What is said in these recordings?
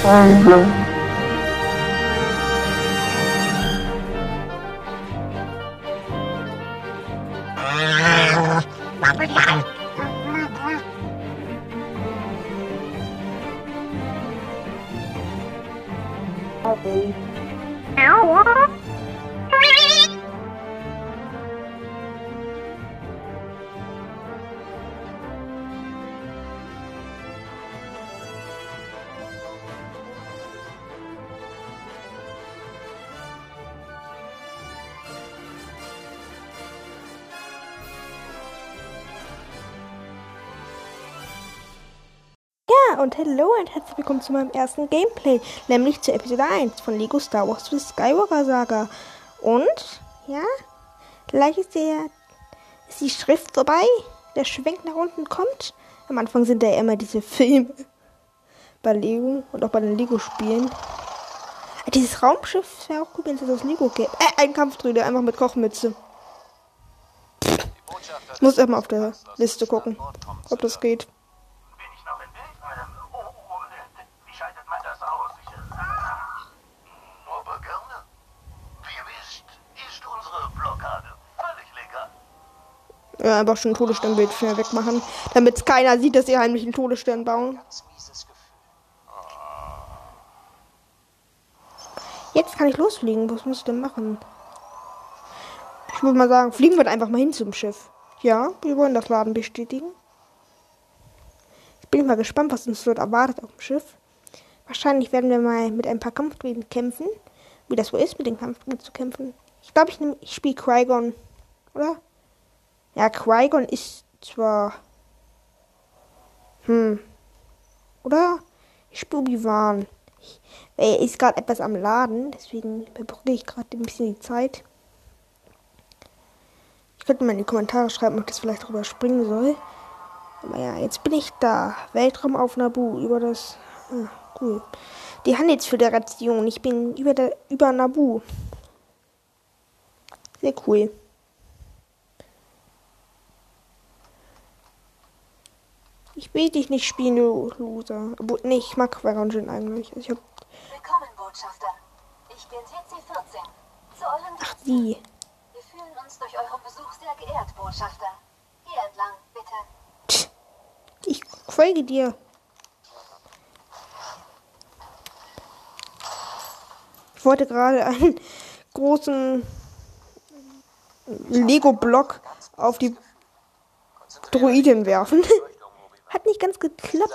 Ja, und hallo und herzlich willkommen zu meinem ersten Gameplay, nämlich zur Episode 1 von Lego Star Wars The Skywalker Saga. Und, ja, gleich ist, der, ist die Schrift vorbei, der Schwenk nach unten kommt. Am Anfang sind da ja immer diese Filme bei Lego und auch bei den Lego-Spielen. Dieses Raumschiff wäre auch cool, wenn es das Lego gäbe. Äh, ein Kampfdrüde, einfach mit Kochmütze. Ich muss erstmal auf der Liste gucken, ob das geht. Bin ich noch in Bildern? Oh, oh, wie schaltet man das aus? Ich, äh, aber gerne. Wie ihr wisst, ist unsere Blockade völlig legal. Ja, einfach schon ein Todessternbild schnell wegmachen, damit keiner sieht, dass sie heimlich einen Todesstern bauen. Jetzt kann ich losfliegen. Was muss ich denn machen? Ich würde mal sagen, fliegen wir einfach mal hin zum Schiff. Ja, wir wollen das Laden bestätigen. Ich bin mal gespannt, was uns dort erwartet auf dem Schiff. Wahrscheinlich werden wir mal mit ein paar Kampfdruiden kämpfen. Wie das so ist, mit den Kampfdruiden zu kämpfen. Ich glaube, ich, ich spiele Qui-Gon. Oder? Ja, Qui-Gon ist zwar... Hm. Oder? Ich. Ich- Er ist gerade etwas am Laden, deswegen überbrücke ich gerade ein bisschen die Zeit. Ich könnte mal in die Kommentare schreiben, ob das vielleicht drüber springen soll. Aber ja, jetzt bin ich da. Weltraum auf Nabu über das. Ah, cool. Die Handelsföderation. Ich bin über, der, über Nabu. Sehr cool. Ich will dich nicht spielen, du Loser. Obwohl, nee, ich mag Qui-Gon eigentlich. Ich hab, Willkommen, Botschafter. Ich bin TC-14. Zu eurem ach, die. Wir fühlen uns durch euren Besuch sehr geehrt, Botschafter. Hier entlang, bitte. Tch. Ich folge dir. Ich wollte gerade einen großen Lego-Block auf die Droiden werfen. Hat nicht ganz geklappt.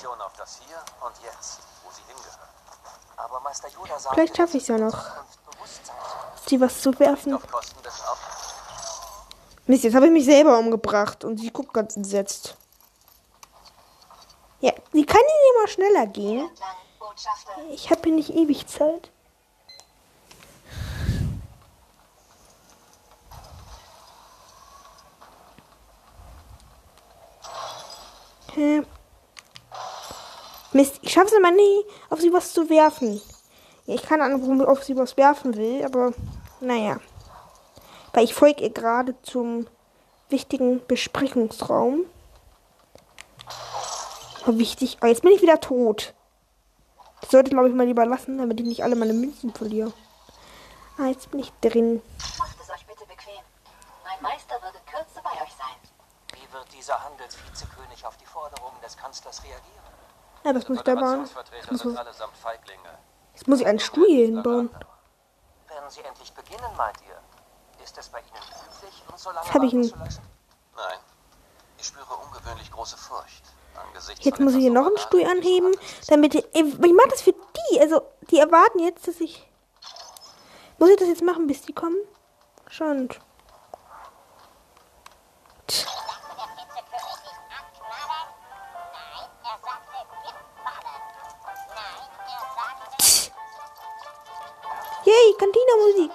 Hier Jetzt, Vielleicht schaffe ich es ja noch, sie was zu werfen. Mist, jetzt habe ich mich selber umgebracht und sie guckt ganz entsetzt. Ja, sie kann nicht immer schneller gehen. Ich habe hier nicht ewig Zeit. Hä? Mist, ich schaffe es immer nie, auf sie was zu werfen. Ja, ich kann an, warum ich auf sie was werfen will, aber naja. Weil ich folge ihr gerade zum wichtigen Besprechungsraum. Aber wichtig. Oh, jetzt bin ich wieder tot. Das sollte, glaube ich, mal lieber lassen, damit ich nicht alle meine Münzen verliere. Ah, jetzt bin ich drin. Macht es euch bitte bequem. Mein Meister wird in Kürze bei euch sein. Wie wird dieser Handelsvizekönig auf die Forderungen des Kanzlers reagieren? Ja, was muss ich da bauen? Jetzt Föderationsvertreter muss, man- allesamt Feiglinge. jetzt muss ich einen Stuhl hier hinbauen. Werden sie endlich beginnen, meint ihr? Ist es bei ihnen üblich, uns so lange Jetzt hab ich ihn. zu lassen? Nein. Ich spüre ungewöhnlich große Furcht. Angesichts Jetzt muss ich hier noch einen so Stuhl anheben, damit ich, ich mache das für die. Also, die erwarten jetzt, dass ich. Muss ich das jetzt machen, bis die kommen? Schon. Yay, Cantina-Musik.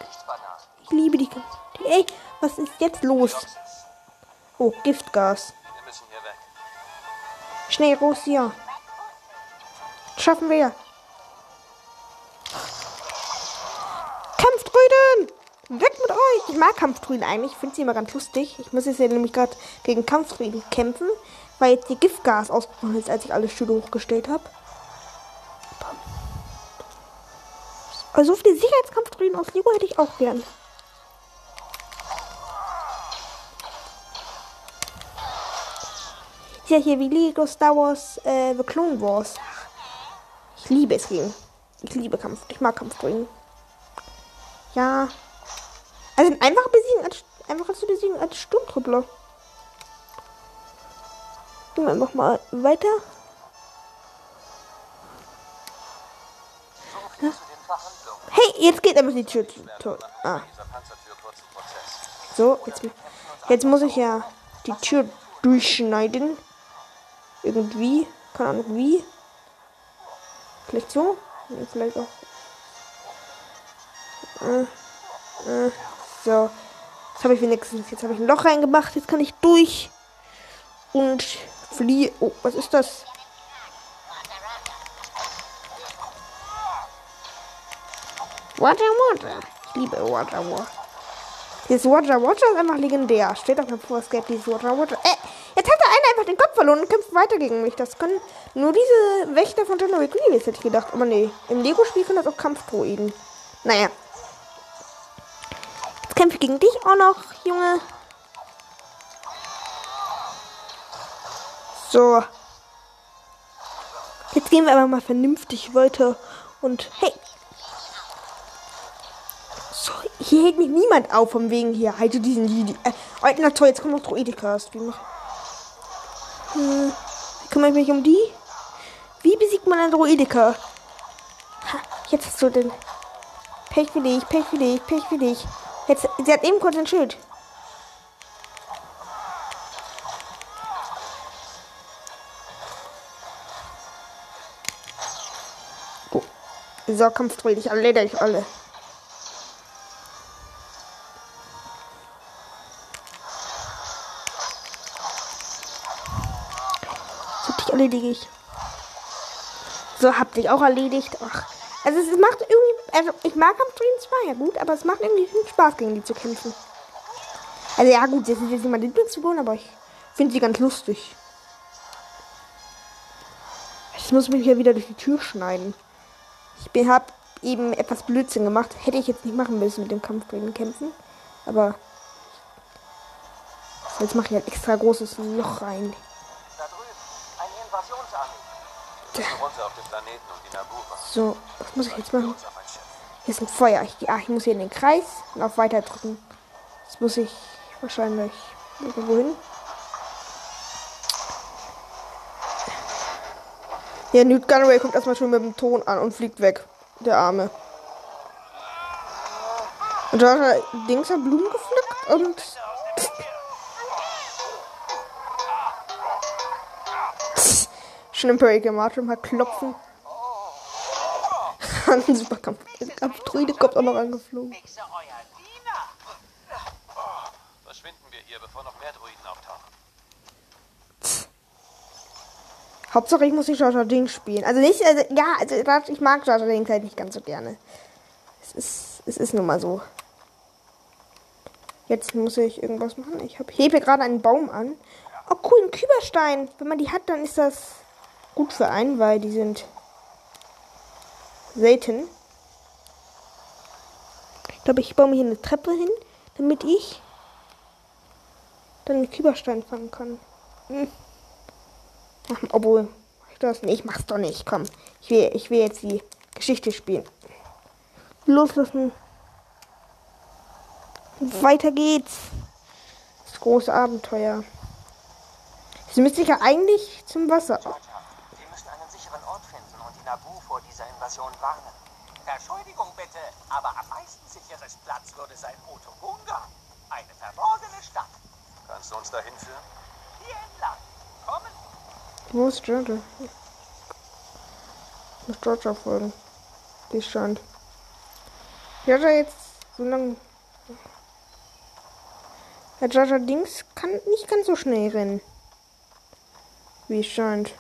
Ich liebe die Kantine. Ey, was ist jetzt los? Oh, Giftgas. Schnell raus hier. Schaffen wir. Kampfdrüden! Weg mit euch! Ich mag Kampfdrüden eigentlich. Ich finde sie immer ganz lustig. Ich muss jetzt ja nämlich gerade gegen Kampfdrüden kämpfen, weil jetzt die Giftgas ausgebrochen ist, als ich alle Stühle hochgestellt habe. Aber so viele Sicherheitskampfdroiden aus Lego hätte ich auch gern. Ist ja hier wie Lego Star Wars äh, The Clone Wars. Ich liebe es gegen. Ich liebe Kampf. Ich mag Kampfdroiden. Ja. Also einfach besiegen als einfacher zu besiegen als Sturmtruppler. Gehen wir einfach mal weiter. Jetzt geht einfach die Tür zu. Ah, so, jetzt, jetzt muss ich ja die Tür durchschneiden. Irgendwie. Keine Ahnung wie. Vielleicht so? Vielleicht auch. Äh, äh, so. Jetzt habe ich wenigstens. Jetzt habe ich ein Loch reingemacht. Jetzt kann ich durch. Und fliehe. Oh, was ist das? Water Water. Ich liebe Water Water. Dieses Water Water ist einfach legendär. Steht auf dem Escape, dieses Water Water. Äh, jetzt hat der eine einfach den Kopf verloren und kämpft weiter gegen mich. Das können nur diese Wächter von General Grievous, hätte ich gedacht. Aber nee, im Lego-Spiel können das auch Kampfdroiden. Naja. Jetzt kämpfe ich gegen dich auch noch, Junge. So. Jetzt gehen wir aber mal vernünftig weiter. Und hey. Hier hält mich niemand auf, von wegen hier. Halte diesen Lidi. Äh, oh, na toll, jetzt kommt noch mach. Hm, kümmere ich mich um die? Wie besiegt man einen Droidiker? Ha, jetzt hast du den. Pech für dich, Pech für dich, Pech für dich. Jetzt, sie hat eben kurz ein Schild. Gut. So, Kampfdroid, ich erleder ich alle. Erledige ich. So, hab dich auch erledigt. Ach. Also es macht irgendwie. Also ich mag Kampfdroiden zwar, ja gut, aber es macht irgendwie viel Spaß, gegen die zu kämpfen. Also ja gut, das ist jetzt nicht meine Lieblingsfigur, aber ich finde sie ganz lustig. Ich muss mich ja wieder durch die Tür schneiden. Ich bin, hab eben etwas Blödsinn gemacht. Hätte ich jetzt nicht machen müssen mit dem Kampfdroiden kämpfen. Aber jetzt mache ich halt extra großes Loch rein. So, was muss ich jetzt machen? Hier ist ein Feuer. Ich, ah, ich muss hier in den Kreis und auf Weiter drücken. Jetzt muss ich wahrscheinlich irgendwo hin. Ja, Newt Gunray kommt erstmal schon mit dem Ton an und fliegt weg. Der Arme. Und da hat er Dings hat Blumen gepflückt und. Schon im Break gemacht und mal klopfen. Ein super Kampf. Kampfdruide kommt auch noch angeflogen. Verschwinden wir hier, bevor noch mehr Druiden auftauchen. Hauptsache ich muss nicht Jaja Ding spielen. Also nicht, also ja, also ich mag Jaja Ding halt nicht ganz so gerne. Es ist, es ist nun mal so. Jetzt muss ich irgendwas machen. Ich hab, hebe gerade einen Baum an. Oh cool, ein Küberstein. Wenn man die hat, dann ist das gut für einen, weil die sind selten. Ich glaube, ich baue mir hier eine Treppe hin, damit ich dann einen Küberstein fangen kann. Hm. Ach, obwohl, ich das? Nee, ich mach's doch nicht. Komm, ich will, ich will jetzt die Geschichte spielen. Loslassen. Weiter geht's. Das große Abenteuer. Jetzt müsste ich ja eigentlich zum Wasser. Georgia, wir müssen einen sicheren Ort finden und die Nabu vor dieser Invasion warnen. Entschuldigung bitte, aber am meisten sicheres Platz würde sein Otogunga. Eine verborgene Stadt. Kannst du uns dahin führen? Hier entlang. Kommen. Wo ist Georgia? Ich muss Georgia folgen. Die scheint. Georgia jetzt so lange. Der Georgia Dings kann nicht ganz so schnell rennen. Wie es scheint.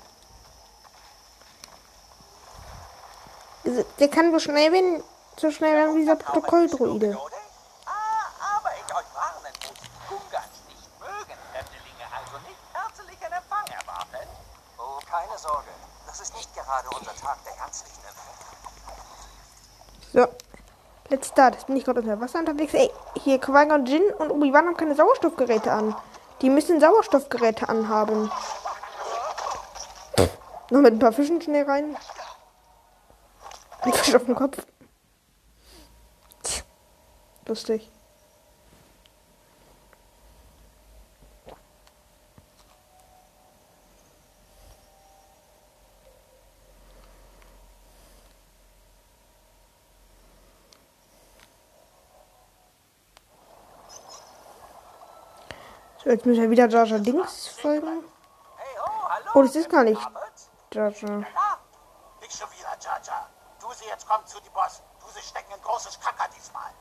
Der kann so schnell rennen, so schnell rennen wie dieser Protokolldruide. Ah, also. Oh, keine Sorge. Das ist nicht gerade unser Tag der herzlichen Empfang. So, Let's start. Jetzt bin ich gerade unter Wasser unterwegs. Ey, hier Qui-Gon Jinn und Obi-Wan haben keine Sauerstoffgeräte an. Die müssen Sauerstoffgeräte anhaben. Noch mit ein paar Fischen schnell rein. Ein Fisch auf dem Kopf. Lustig. So, jetzt müssen wir wieder Jar Dings folgen. Oh, das ist gar nicht Robert? Jar Jar. Ja, nicht schon wieder, Jar Jar. Du sie jetzt kommt zu die Boss. Du sie stecken ein großes Kacker diesmal.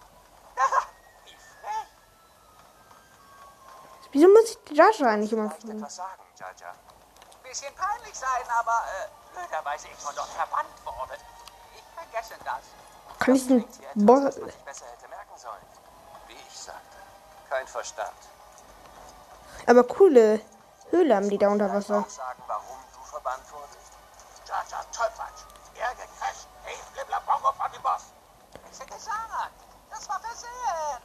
Wie frech. Wieso muss ich Jar Jar eigentlich immer folgen? etwas sagen, Jaja. Bisschen peinlich sein, aber äh, blöderweise ich von dort verbannt worden. Ich vergesse das. Kann ich den Boss... was man sich besser hätte merken sollen. Wie ich sagte, kein Verstand. Aber coole Höhle haben die da unter Wasser. sagen, warum du verbannt wurdest? Jar Jar, Tollpatsch. Er gecrasht. Hey, Blibla Bongo von die Boss. Ich hätte gesagt, das war versehen.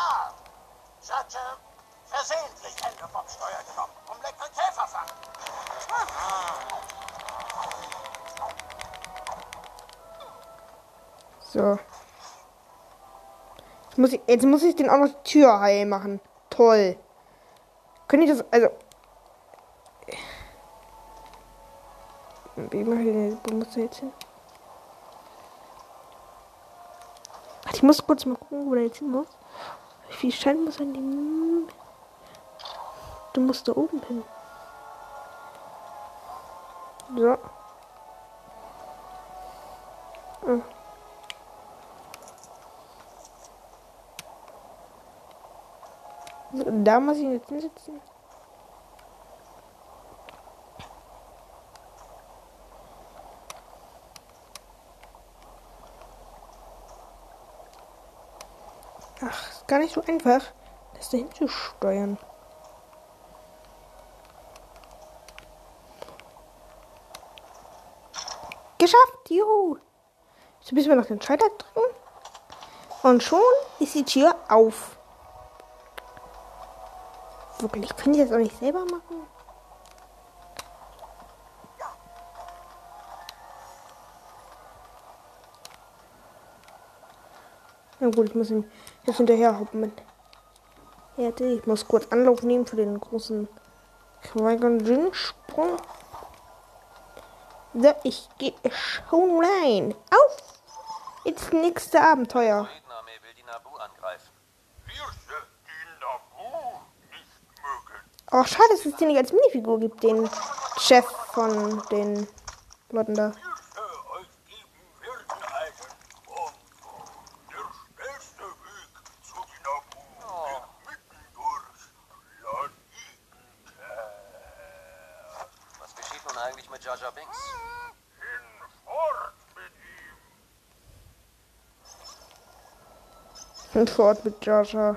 Ja, Jar Jar, versehentlich Hände vom Steuer genommen, um leckere Käfer fangen. So. Jetzt muss ich, jetzt muss ich den auch noch Tür heil machen. Toll. Könnte ich das, also... Wie mache ich den, wo muss jetzt hin? Warte, ich muss kurz mal gucken, wo der jetzt hin muss. Wie viel Stein muss in die... Du musst da oben hin. So. So, Da muss ich jetzt hinsetzen. Ach, gar nicht so einfach, das dahin zu steuern. Geschafft, juhu! So müssen wir noch den Schalter drücken. Und schon ist die Tür auf. Wirklich, kann ich das auch nicht selber machen? Na gut, ich muss ihn jetzt hinterher hoppen. Warte, ich muss kurz Anlauf nehmen für den großen Qui-Gon-Jinn-Sprung. So, ich gehe schon rein. Auf! Ins nächste Abenteuer. Auch schade, dass es den nicht als Minifigur gibt, den Chef von den Leuten da. Wirse euch geben werden einen Bongo. Der schnellste Weg zu die Nabu wird mitten durch Planeten. Was geschieht nun eigentlich mit Jar Binks? Hinfort mit ihm. Und fort mit Jar.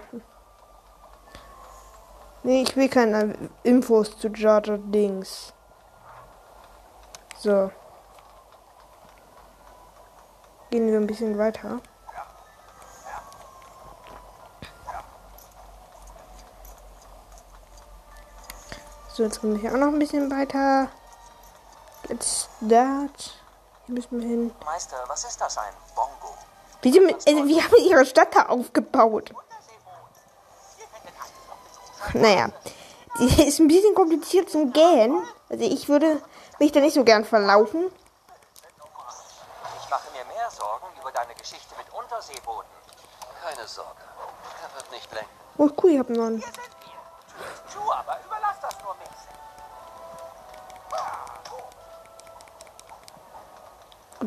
Nee, ich will keine Infos zu Jar Dings. So. Gehen wir ein bisschen weiter. So, jetzt wir hier auch noch ein bisschen weiter. Let's start. Hier müssen wir hin. Meister, was ist das, ein Bongo? Mit, also, wie haben sie ihre Stadt da aufgebaut? Naja, die ist ein bisschen kompliziert zum Gähnen. Also ich würde mich da nicht so gern verlaufen. Ich mache mir mehr Sorgen über deine Geschichte mit Unterseebooten. Keine Sorge. Er wird nicht lenken. Oh cool, ich habe noch einen. Hier sind wir. Tu aber, überlass das nur Mix.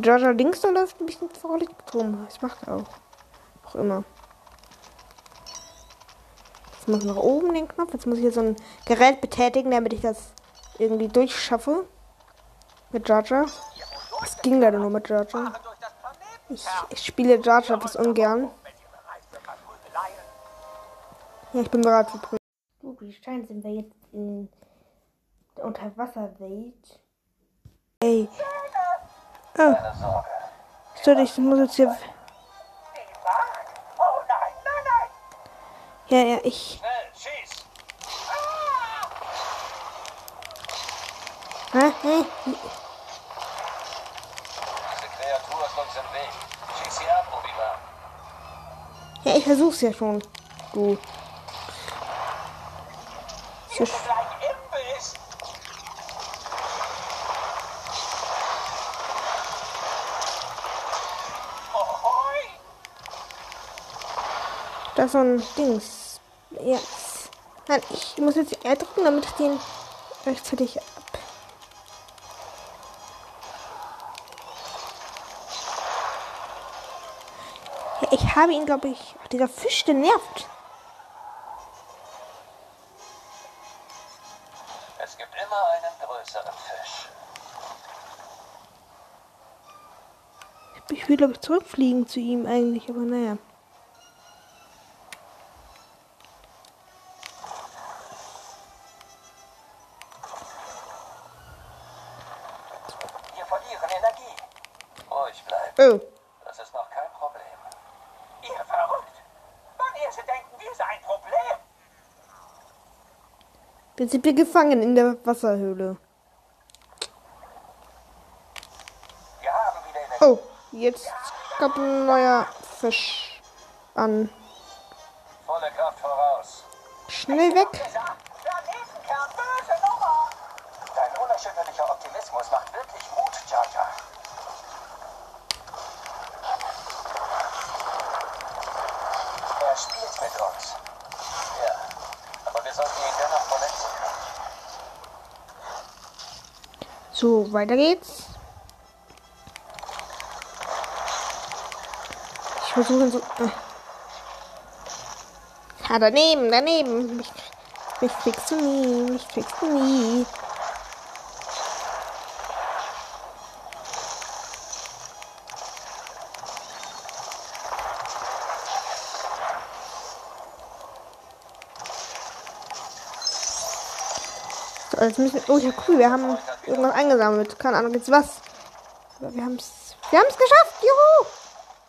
Jar Dings da läuft ein bisschen verrückt rum. Das macht er auch. Auch immer. Jetzt muss ich nach oben den Knopf. Jetzt muss ich hier so ein Gerät betätigen, damit ich das irgendwie durchschaffe. Mit Jar. Das ging leider nur mit Planeten. Ich, ich spiele Jar etwas ungern. Ja, ich bin bereit für Prüfung. Gut, wie scheint sind wir jetzt in der Unterwasserwelt. Ey. Ah. Stell ich muss jetzt hier. Ja, ja, ich. Hä? Hä? Ja, ich versuch's ja schon. Du. Da ist so ein Dings. Ja. Nein, ich muss jetzt R drücken, damit ich den rechtzeitig ab. Ja, ich habe ihn, glaube ich. Ach, dieser Fisch, der nervt. Es gibt immer einen größeren Fisch. Ich will, glaube ich, zurückfliegen zu ihm eigentlich, aber naja. Jetzt sind wir gefangen in der Wasserhöhle. Oh, jetzt kommt ein neuer Fisch an. Volle Kraft voraus. Schnell weg. Dein unerschütterlicher Optimismus macht wirklich Mut, Jar. Er spielt mit uns. Ja. Aber wir sollten ihn dennoch verletzen können. So, weiter geht's. Ich versuche so. Ja, daneben, daneben. Mich, mich kriegst du nie, mich kriegst du nie. So, jetzt müssen Oh, ja, cool, wir haben irgendwas eingesammelt. Keine Ahnung, jetzt was. Aber wir haben es. Wir haben es geschafft! Juhu!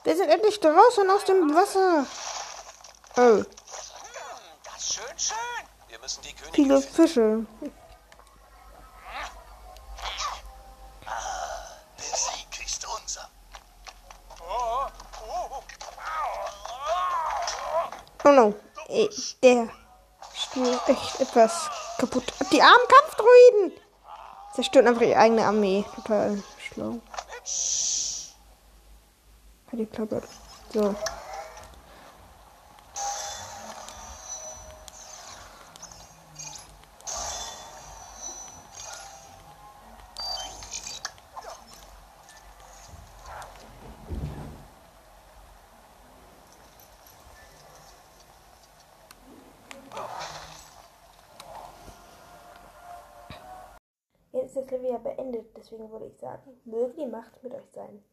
Wir sind endlich draußen aus dem Wasser. Oh, Das ist schön, schön. Wir müssen die Königin viele. Fische. Oh no. Der ist echt etwas kaputt. Die armen Kampfdruiden! Zerstören einfach ihre eigene Armee. Total schlau. Hat geklappert. So. Das ja beendet, deswegen würde ich sagen, möge die Macht mit euch sein.